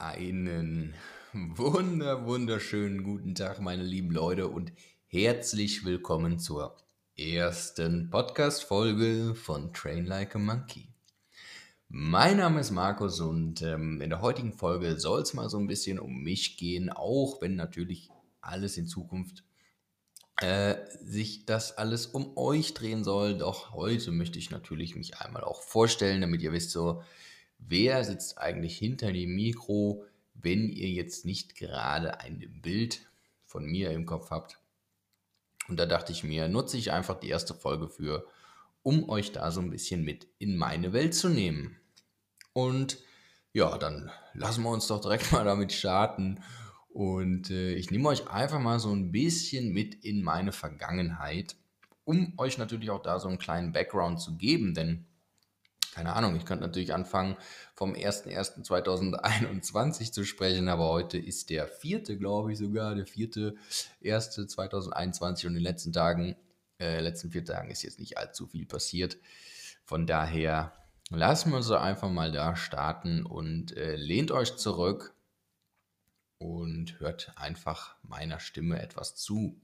Einen wunder, wunderschönen guten Tag, meine lieben Leute, und herzlich willkommen zur ersten Podcast-Folge von Train Like a Monkey. Mein Name ist Markus und ähm, in der heutigen Folge soll es mal so ein bisschen um mich gehen, auch wenn natürlich alles in Zukunft äh, sich das alles um euch drehen soll. Doch heute möchte ich natürlich mich einmal auch vorstellen, damit ihr wisst so, wer sitzt eigentlich hinter dem Mikro, wenn ihr jetzt nicht gerade ein Bild von mir im Kopf habt. Und da dachte ich mir, nutze ich einfach die erste Folge für, um euch da so ein bisschen mit in meine Welt zu nehmen. Und ja, dann lassen wir uns doch direkt mal damit starten. Und äh, ich nehme euch einfach mal so ein bisschen mit in meine Vergangenheit, um euch natürlich auch da so einen kleinen Background zu geben, denn keine Ahnung, ich könnte natürlich anfangen, vom 01.01.2021 zu sprechen, aber heute ist der vierte, glaube ich sogar, der vierte, erste 2021 und in den letzten Tagen, äh, letzten vier Tagen ist jetzt nicht allzu viel passiert. Von daher lassen wir uns einfach mal da starten und äh, lehnt euch zurück und hört einfach meiner Stimme etwas zu.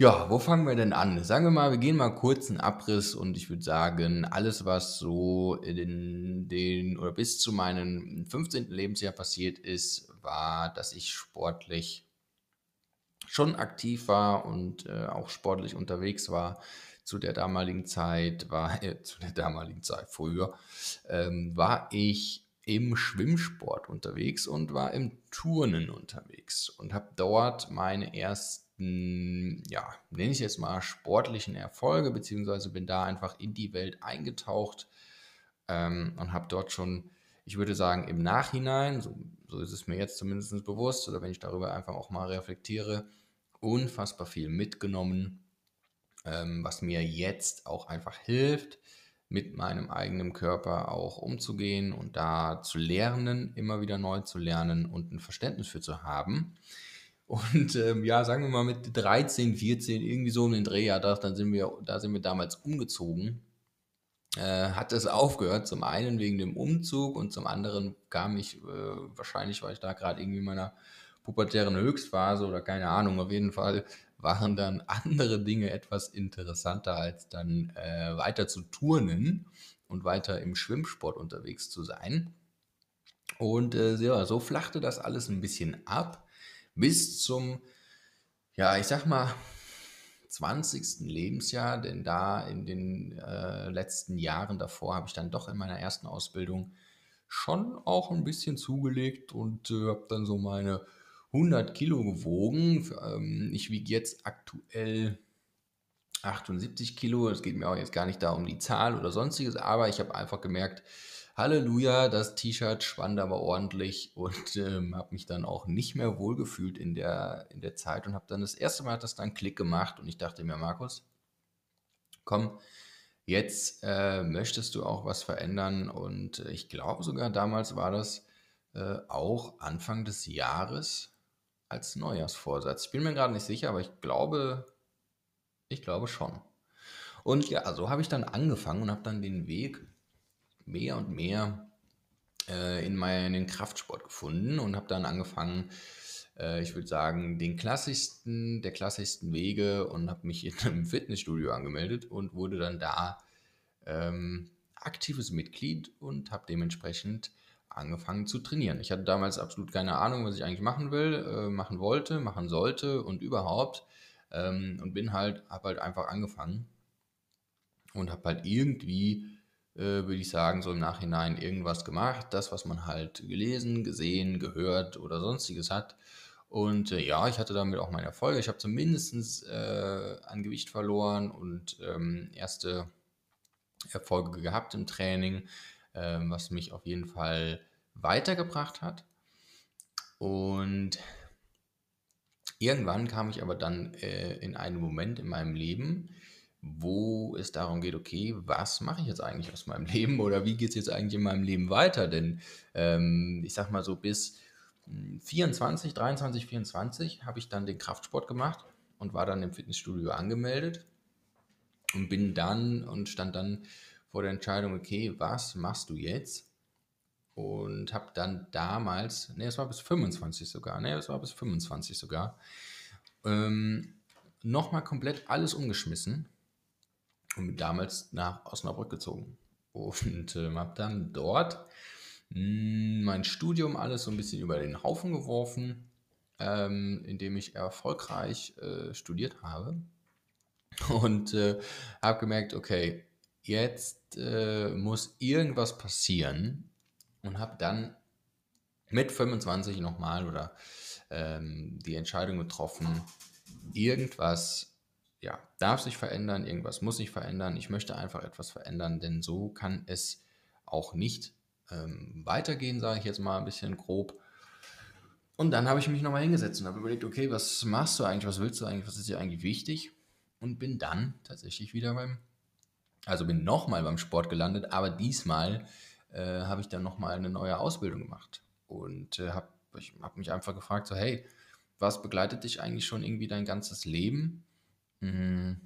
Ja, wo fangen wir denn an? Sagen wir mal, wir gehen mal kurz einen Abriss und ich würde sagen, alles, was so in den oder bis zu meinem 15. Lebensjahr passiert ist, war, dass ich sportlich schon aktiv war und äh, auch sportlich unterwegs war. Zu der damaligen Zeit war, äh, zu der damaligen Zeit früher, ähm, war ich im Schwimmsport unterwegs und war im Turnen unterwegs und habe dort meine ersten ja, nenne ich jetzt mal sportlichen Erfolge, beziehungsweise bin da einfach in die Welt eingetaucht ähm, und habe dort schon, ich würde sagen, im Nachhinein, so, so ist es mir jetzt zumindest bewusst, oder wenn ich darüber einfach auch mal reflektiere, unfassbar viel mitgenommen, ähm, was mir jetzt auch einfach hilft, mit meinem eigenen Körper auch umzugehen und da zu lernen, immer wieder neu zu lernen und ein Verständnis für zu haben. Und ähm, ja, sagen wir mal mit 13, 14, irgendwie so um den Dreh, ja, dann sind wir, da sind wir damals umgezogen. Äh, hat es aufgehört, zum einen wegen dem Umzug und zum anderen kam ich, äh, wahrscheinlich war ich da gerade irgendwie in meiner pubertären Höchstphase oder keine Ahnung, auf jeden Fall waren dann andere Dinge etwas interessanter als dann äh, weiter zu turnen und weiter im Schwimmsport unterwegs zu sein. Und äh, ja, so flachte das alles ein bisschen ab bis zum, ja, ich sag mal, 20. Lebensjahr, denn da in den äh, letzten Jahren davor habe ich dann doch in meiner ersten Ausbildung schon auch ein bisschen zugelegt und äh, habe dann so meine 100 Kilo gewogen. Ähm, ich wiege jetzt aktuell 78 Kilo. Es geht mir auch jetzt gar nicht da um die Zahl oder sonstiges, aber ich habe einfach gemerkt, Halleluja, das T-Shirt schwand aber ordentlich und ähm, habe mich dann auch nicht mehr wohlgefühlt in der, in der Zeit und habe dann das erste Mal hat das dann Klick gemacht und ich dachte mir, Markus, komm, jetzt äh, möchtest du auch was verändern und äh, ich glaube sogar damals war das äh, auch Anfang des Jahres als Neujahrsvorsatz. Ich bin mir gerade nicht sicher, aber ich glaube, ich glaube schon. Und ja, so habe ich dann angefangen und habe dann den Weg mehr und mehr äh, in meinen Kraftsport gefunden und habe dann angefangen, äh, ich würde sagen, den klassischsten, der klassischsten Wege und habe mich in einem Fitnessstudio angemeldet und wurde dann da ähm, aktives Mitglied und habe dementsprechend angefangen zu trainieren. Ich hatte damals absolut keine Ahnung, was ich eigentlich machen will, äh, machen wollte, machen sollte und überhaupt. Ähm, und bin halt, habe halt einfach angefangen und habe halt irgendwie äh, würde ich sagen, so im Nachhinein irgendwas gemacht. Das, was man halt gelesen, gesehen, gehört oder sonstiges hat. Und äh, ja, ich hatte damit auch meine Erfolge. Ich habe zumindest äh, an Gewicht verloren und ähm, erste Erfolge gehabt im Training, äh, was mich auf jeden Fall weitergebracht hat. Und irgendwann kam ich aber dann äh, in einen Moment in meinem Leben, wo es darum geht, okay, was mache ich jetzt eigentlich aus meinem Leben oder wie geht es jetzt eigentlich in meinem Leben weiter? Denn ähm, ich sag mal so, bis 24, 23, 24 habe ich dann den Kraftsport gemacht und war dann im Fitnessstudio angemeldet und bin dann und stand dann vor der Entscheidung, okay, was machst du jetzt? Und habe dann damals, ne, es war bis 25 sogar, ne, es war bis 25 sogar, ähm, nochmal komplett alles umgeschmissen und bin damals nach Osnabrück gezogen. Und äh, habe dann dort mh, hm, mein Studium alles so ein bisschen über den Haufen geworfen, ähm, indem ich erfolgreich äh, studiert habe. Und äh, habe gemerkt, okay, jetzt äh, muss irgendwas passieren und habe dann mit 25 nochmal oder ähm, die Entscheidung getroffen, irgendwas ja, darf sich verändern, irgendwas muss sich verändern. Ich möchte einfach etwas verändern, denn so kann es auch nicht ähm, weitergehen, sage ich jetzt mal ein bisschen grob. Und dann habe ich mich nochmal hingesetzt und habe überlegt, okay, was machst du eigentlich, was willst du eigentlich, was ist dir eigentlich wichtig? Und bin dann tatsächlich wieder beim, also bin nochmal beim Sport gelandet, aber diesmal äh, habe ich dann nochmal eine neue Ausbildung gemacht. Und äh, habe hab mich einfach gefragt, so hey, was begleitet dich eigentlich schon irgendwie dein ganzes Leben? Mhm.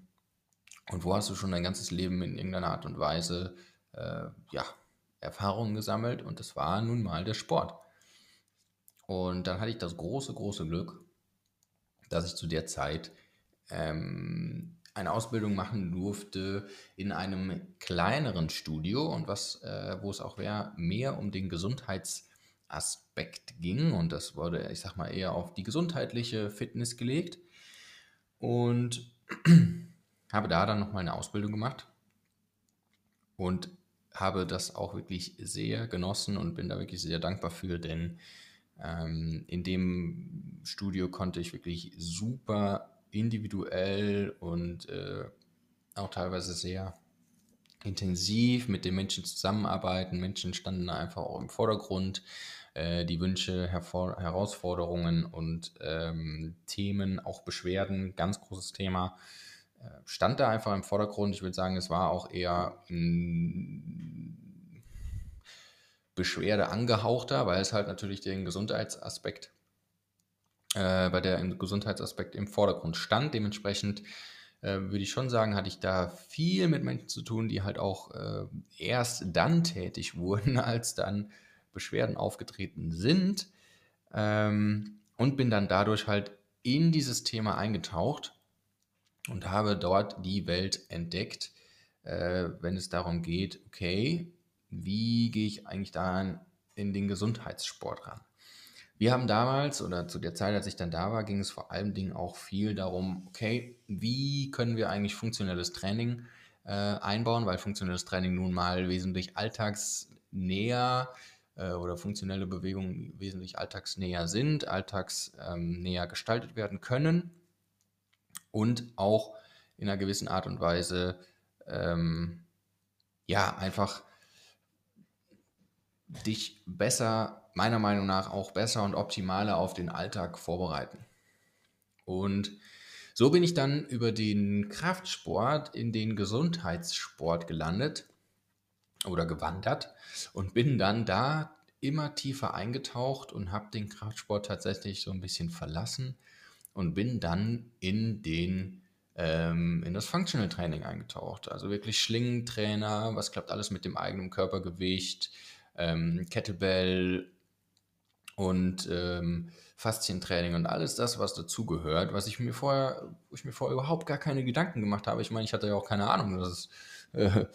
Und wo hast du schon dein ganzes Leben in irgendeiner Art und Weise äh, ja, Erfahrungen gesammelt? Und das war nun mal der Sport. Und dann hatte ich das große, große Glück, dass ich zu der Zeit ähm, eine Ausbildung machen durfte in einem kleineren Studio und was, äh, wo es auch mehr, mehr um den Gesundheitsaspekt ging. Und das wurde, ich sag mal, eher auf die gesundheitliche Fitness gelegt. Und habe da dann nochmal eine Ausbildung gemacht und habe das auch wirklich sehr genossen und bin da wirklich sehr dankbar für, denn ähm, in dem Studio konnte ich wirklich super individuell und äh, auch teilweise sehr intensiv mit den Menschen zusammenarbeiten. Menschen standen da einfach auch im Vordergrund. Äh, die Wünsche, Hervor Herausforderungen und ähm, Themen, auch Beschwerden, ganz großes Thema, äh, stand da einfach im Vordergrund. Ich würde sagen, es war auch eher ein Beschwerde angehauchter, weil es halt natürlich den Gesundheitsaspekt äh, bei der im Gesundheitsaspekt im Vordergrund stand. Dementsprechend äh, würde ich schon sagen, hatte ich da viel mit Menschen zu tun, die halt auch äh, erst dann tätig wurden, als dann Beschwerden aufgetreten sind. Ähm, und bin dann dadurch halt in dieses Thema eingetaucht und habe dort die Welt entdeckt, äh, wenn es darum geht, okay, wie gehe ich eigentlich da in den Gesundheitssport ran? Wir haben damals oder zu der Zeit, als ich dann da war, ging es vor allem Dingen auch viel darum, okay, wie können wir eigentlich funktionelles Training äh, einbauen, weil funktionelles Training nun mal wesentlich alltagsnäher äh, oder funktionelle Bewegungen wesentlich alltagsnäher sind, alltagsnäher ähm, gestaltet werden können und auch in einer gewissen Art und Weise ähm, ja einfach dich besser, meiner Meinung nach auch besser und optimaler auf den Alltag vorbereiten. Und so bin ich dann über den Kraftsport in den Gesundheitssport gelandet oder gewandert und bin dann da immer tiefer eingetaucht und habe den Kraftsport tatsächlich so ein bisschen verlassen und bin dann in den ähm, in das Functional Training eingetaucht. Also wirklich Schlingentrainer, was klappt alles mit dem eigenen Körpergewicht, ähm, Kettlebell und ähm, Faszientraining und alles das, was dazugehört, was ich mir vorher, ich mir vorher überhaupt gar keine Gedanken gemacht habe. Ich meine, ich hatte ja auch keine Ahnung, dass es, äh,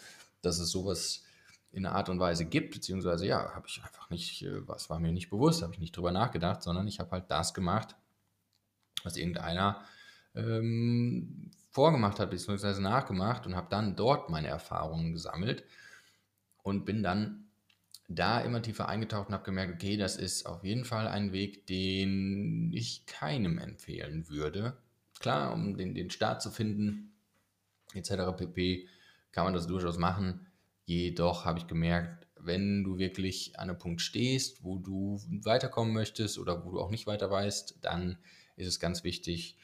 dass es sowas in einer Art und Weise gibt, beziehungsweise ja, habe ich einfach nicht, äh, was war mir nicht bewusst, habe ich nicht drüber nachgedacht, sondern ich habe halt das gemacht, was irgendeiner ähm, vorgemacht hat, beziehungsweise nachgemacht und habe dann dort meine Erfahrungen gesammelt und bin dann da immer tiefer eingetaucht und habe gemerkt, okay, das ist auf jeden Fall ein Weg, den ich keinem empfehlen würde. Klar, um den, den Start zu finden, etc. pp, kann man das durchaus machen. Jedoch habe ich gemerkt, wenn du wirklich an einem Punkt stehst, wo du weiterkommen möchtest oder wo du auch nicht weiter weißt, dann ist es ganz wichtig,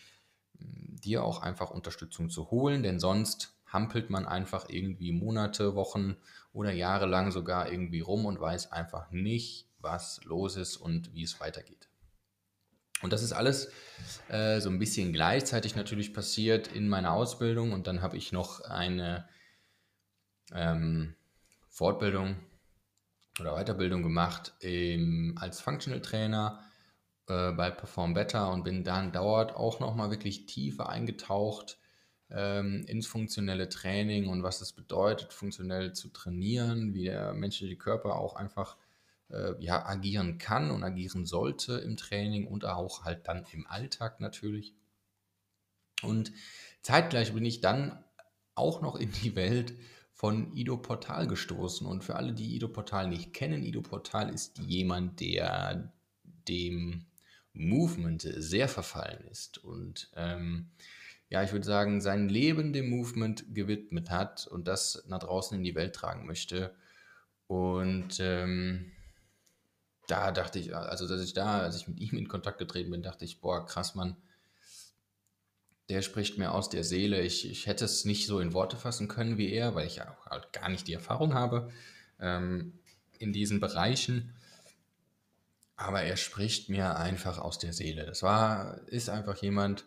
dir auch einfach Unterstützung zu holen, denn sonst hampelt man einfach irgendwie Monate, Wochen oder Jahre lang sogar irgendwie rum und weiß einfach nicht, was los ist und wie es weitergeht. Und das ist alles äh, so ein bisschen gleichzeitig natürlich passiert in meiner Ausbildung und dann habe ich noch eine ähm, Fortbildung oder Weiterbildung gemacht im, als Functional Trainer äh, bei Perform Better und bin dann dauert auch nochmal wirklich tiefer eingetaucht ähm, ins funktionelle Training und was es bedeutet, funktionell zu trainieren, wie der menschliche Körper auch einfach äh, ja, agieren kann und agieren sollte im Training und auch halt dann im Alltag natürlich. Und zeitgleich bin ich dann auch noch in die Welt von Ido Portal gestoßen. Und für alle, die Ido Portal nicht kennen, Ido Portal ist jemand, der dem Movement sehr verfallen ist und ähm, ja, ich würde sagen, sein Leben dem Movement gewidmet hat und das nach draußen in die Welt tragen möchte. Und ähm, da dachte ich, also dass ich da, als ich mit ihm in Kontakt getreten bin, dachte ich, boah, krass, Mann, der spricht mir aus der Seele. Ich, ich hätte es nicht so in Worte fassen können wie er, weil ich ja auch halt gar nicht die Erfahrung habe ähm, in diesen Bereichen. Aber er spricht mir einfach aus der Seele. Das war, ist einfach jemand,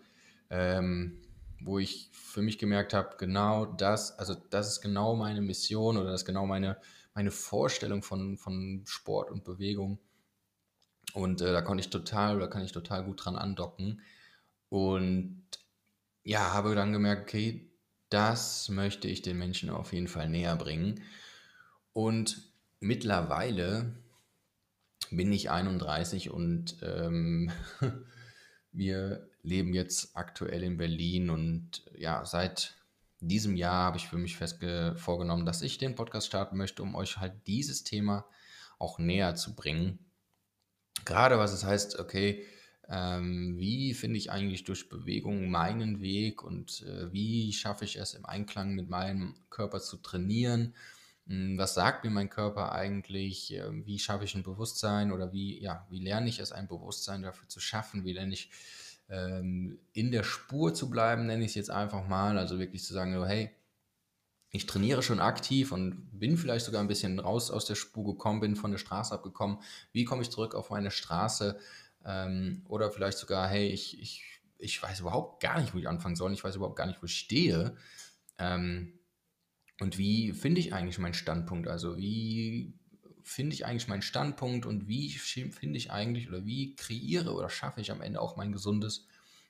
ähm, wo ich für mich gemerkt habe, genau das, also das ist genau meine Mission oder das ist genau meine, meine Vorstellung von, von Sport und Bewegung. Und äh, da konnte ich total, oder kann ich total gut dran andocken. Und ja, habe dann gemerkt, okay, das möchte ich den Menschen auf jeden Fall näher bringen. Und mittlerweile bin ich 31 und ähm, wir leben jetzt aktuell in Berlin und ja, seit diesem Jahr habe ich für mich fest vorgenommen, dass ich den Podcast starten möchte, um euch halt dieses Thema auch näher zu bringen. Gerade was es heißt, okay, ähm, wie finde ich eigentlich durch Bewegung meinen Weg und äh, wie schaffe ich es im Einklang mit meinem Körper zu trainieren? Hm, was sagt mir mein Körper eigentlich? Ähm, wie schaffe ich ein Bewusstsein oder wie, ja, wie lerne ich es, ein Bewusstsein dafür zu schaffen? Wie lerne ich ähm, in der Spur zu bleiben, nenne ich es jetzt einfach mal. Also wirklich zu sagen, so, hey, ich trainiere schon aktiv und bin vielleicht sogar ein bisschen raus aus der Spur gekommen, bin von der Straße abgekommen. Wie komme ich zurück auf meine Straße? Ähm, oder vielleicht sogar, hey, ich, ich, ich weiß überhaupt gar nicht, wo ich anfangen soll. Ich weiß überhaupt gar nicht, wo ich stehe. Ähm, und wie finde ich eigentlich meinen Standpunkt? Also wie finde ich eigentlich meinen Standpunkt und wie finde ich eigentlich oder wie kreiere oder schaffe ich am Ende auch mein gesundes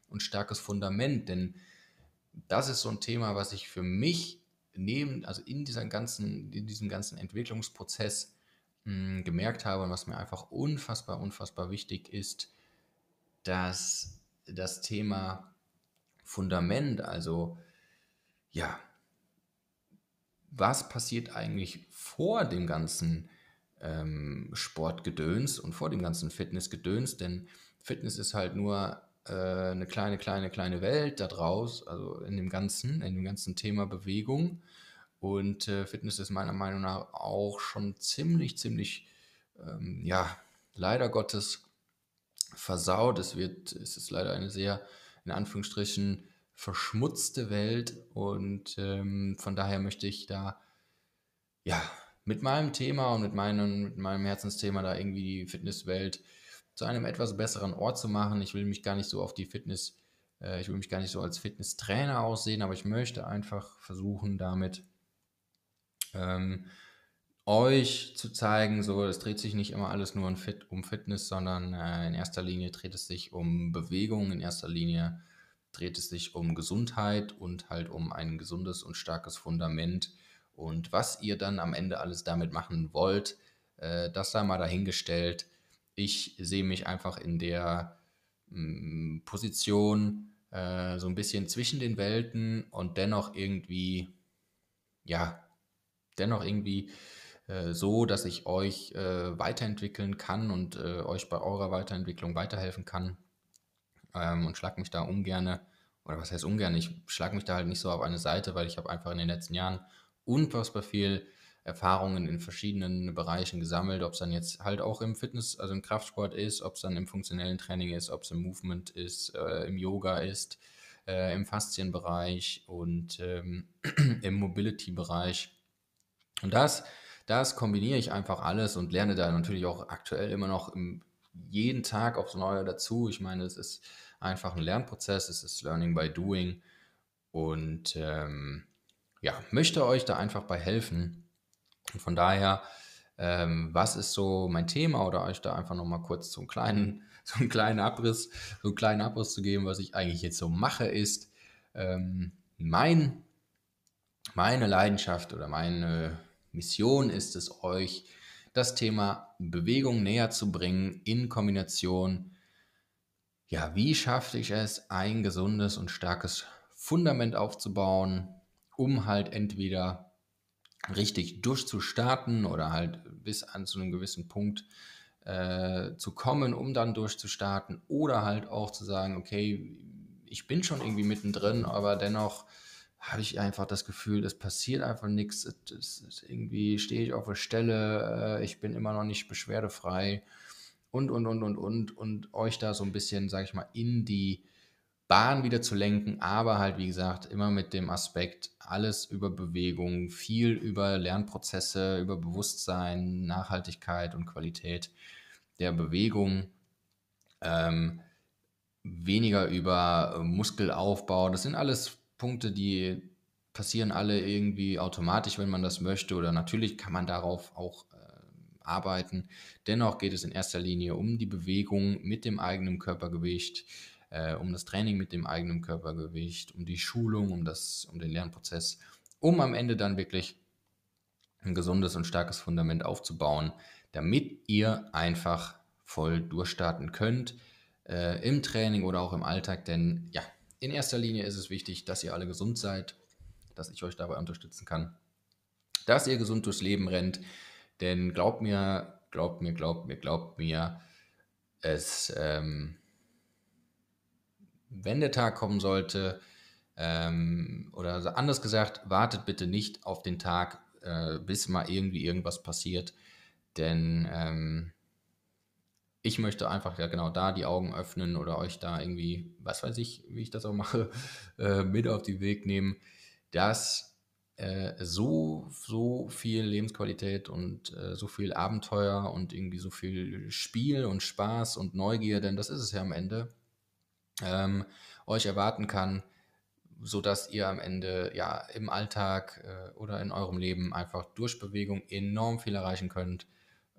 und starkes Fundament? Denn das ist so ein Thema, was ich für mich neben, also in, dieser ganzen, in diesem ganzen Entwicklungsprozess mh, hm, gemerkt habe und was mir einfach unfassbar, unfassbar wichtig ist, dass das Thema Fundament, also ja, was passiert eigentlich vor dem ganzen ähm, Sportgedöns und vor dem ganzen Fitnessgedöns, denn Fitness ist halt nur äh, eine kleine, kleine, kleine Welt da draus, also in dem ganzen, in dem ganzen Thema Bewegung. Und äh, Fitness ist meiner Meinung nach auch schon ziemlich, ziemlich, ähm, ja, leider Gottes versaut. Es wird, es ist leider eine sehr, in Anführungsstrichen, verschmutzte Welt und ähm, von daher möchte ich da, ja, mit meinem Thema und mit meinem, mit meinem Herzensthema da irgendwie die Fitnesswelt zu einem etwas besseren Ort zu machen. Ich will mich gar nicht so auf die Fitness, äh, ich will mich gar nicht so als Fitnesstrainer aussehen, aber ich möchte einfach versuchen, damit ähm, euch zu zeigen, so es dreht sich nicht immer alles nur um, um Fitness, sondern äh, in erster Linie dreht es sich um Bewegung, in erster Linie dreht es sich um Gesundheit und halt um ein gesundes und starkes Fundament und was ihr dann am Ende alles damit machen wollt, äh, das sei mal dahingestellt. Ich sehe mich einfach in der mh, mm, Position äh, so ein bisschen zwischen den Welten und dennoch irgendwie, ja, dennoch irgendwie äh, so, dass ich euch äh, weiterentwickeln kann und äh, euch bei eurer Weiterentwicklung weiterhelfen kann. Ähm, und schlag mich da ungerne, oder was heißt ungern, ich schlage mich da halt nicht so auf eine Seite, weil ich habe einfach in den letzten Jahren unfassbar viel Erfahrungen in verschiedenen Bereichen gesammelt, ob es dann jetzt halt auch im Fitness, also im Kraftsport ist, ob es dann im funktionellen Training ist, ob es im Movement ist, äh, im Yoga ist, äh, im Faszienbereich und ähm, im Mobility-Bereich. Und das, das kombiniere ich einfach alles und lerne da natürlich auch aktuell immer noch im, jeden Tag aufs Neue dazu. Ich meine, es ist einfach ein Lernprozess, es ist Learning by Doing und ähm, ja, möchte euch da einfach bei helfen. Und von daher ähm, was ist so mein Thema oder euch da einfach nochmal kurz so einen kleinen, so einen kleinen Abriss, so einen kleinen Abriss zu geben, was ich eigentlich jetzt so mache, ist ähm, mein, meine Leidenschaft oder meine Mission ist es, euch das Thema Bewegung näher zu bringen in Kombination. Ja, wie schaffe ich es, ein gesundes und starkes Fundament aufzubauen, um halt entweder richtig durchzustarten oder halt bis an zu einem gewissen Punkt äh, zu kommen, um dann durchzustarten oder halt auch zu sagen, okay, ich bin schon irgendwie mittendrin, aber dennoch habe ich einfach das Gefühl, es passiert einfach nichts. Es, es, irgendwie stehe ich auf der Stelle, äh, ich bin immer noch nicht beschwerdefrei und, und, und, und, und, und euch da so ein bisschen, sage ich mal, in die Bahn wieder zu lenken, aber halt, wie gesagt, immer mit dem Aspekt, alles über Bewegung, viel über Lernprozesse, über Bewusstsein, Nachhaltigkeit und Qualität der Bewegung. Ähm, weniger über Muskelaufbau. Das sind alles Punkte, die passieren alle irgendwie automatisch, wenn man das möchte. Oder natürlich kann man darauf auch äh, arbeiten. Dennoch geht es in erster Linie um die Bewegung mit dem eigenen Körpergewicht, äh, um das Training mit dem eigenen Körpergewicht, um die Schulung, um, das, um den Lernprozess, um am Ende dann wirklich ein gesundes und starkes Fundament aufzubauen, damit ihr einfach voll durchstarten könnt äh, im Training oder auch im Alltag. Denn ja, in erster Linie ist es wichtig, dass ihr alle gesund seid, dass ich euch dabei unterstützen kann, dass ihr gesund durchs Leben rennt. Denn glaubt mir, glaubt mir, glaubt mir, glaubt mir, es, ähm, wenn der Tag kommen sollte, ähm, oder anders gesagt, wartet bitte nicht auf den Tag, äh, bis mal irgendwie irgendwas passiert. Denn ähm, ich möchte einfach ja genau da die Augen öffnen oder euch da irgendwie, was weiß ich, wie ich das auch mache, äh, mit auf den Weg nehmen, dass äh, so, so viel Lebensqualität und äh, so viel Abenteuer und irgendwie so viel Spiel und Spaß und Neugier, denn das ist es ja am Ende, ähm, euch erwarten kann, sodass ihr am Ende ja im Alltag äh, oder in eurem Leben einfach durch Bewegung enorm viel erreichen könnt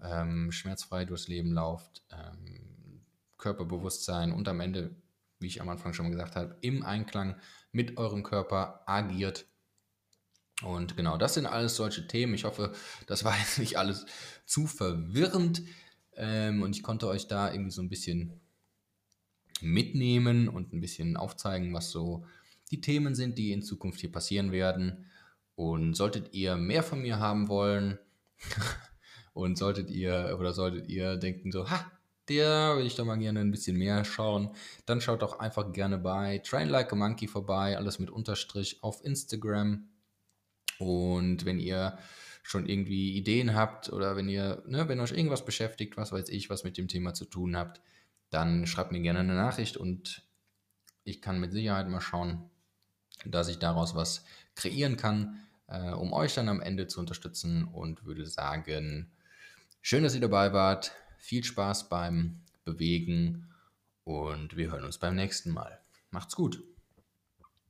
ähm, schmerzfrei durchs Leben lauft, ähm, Körperbewusstsein und am Ende, wie ich am Anfang schon gesagt habe, im Einklang mit eurem Körper agiert. Und genau, das sind alles solche Themen. Ich hoffe, das war jetzt nicht alles zu verwirrend ähm, und ich konnte euch da irgendwie so ein bisschen mitnehmen und ein bisschen aufzeigen, was so die Themen sind, die in Zukunft hier passieren werden. Und solltet ihr mehr von mir haben wollen, Und solltet ihr oder solltet ihr denken so, ha, der will ich doch mal gerne ein bisschen mehr schauen, dann schaut doch einfach gerne bei Train Like a Monkey vorbei, alles mit Unterstrich auf Instagram. Und wenn ihr schon irgendwie Ideen habt oder wenn ihr, ne, wenn euch irgendwas beschäftigt, was weiß ich, was mit dem Thema zu tun habt, dann schreibt mir gerne eine Nachricht und ich kann mit Sicherheit mal schauen, dass ich daraus was kreieren kann, äh, um euch dann am Ende zu unterstützen und würde sagen, Schön, dass ihr dabei wart. Viel Spaß beim Bewegen und wir hören uns beim nächsten Mal. Macht's gut.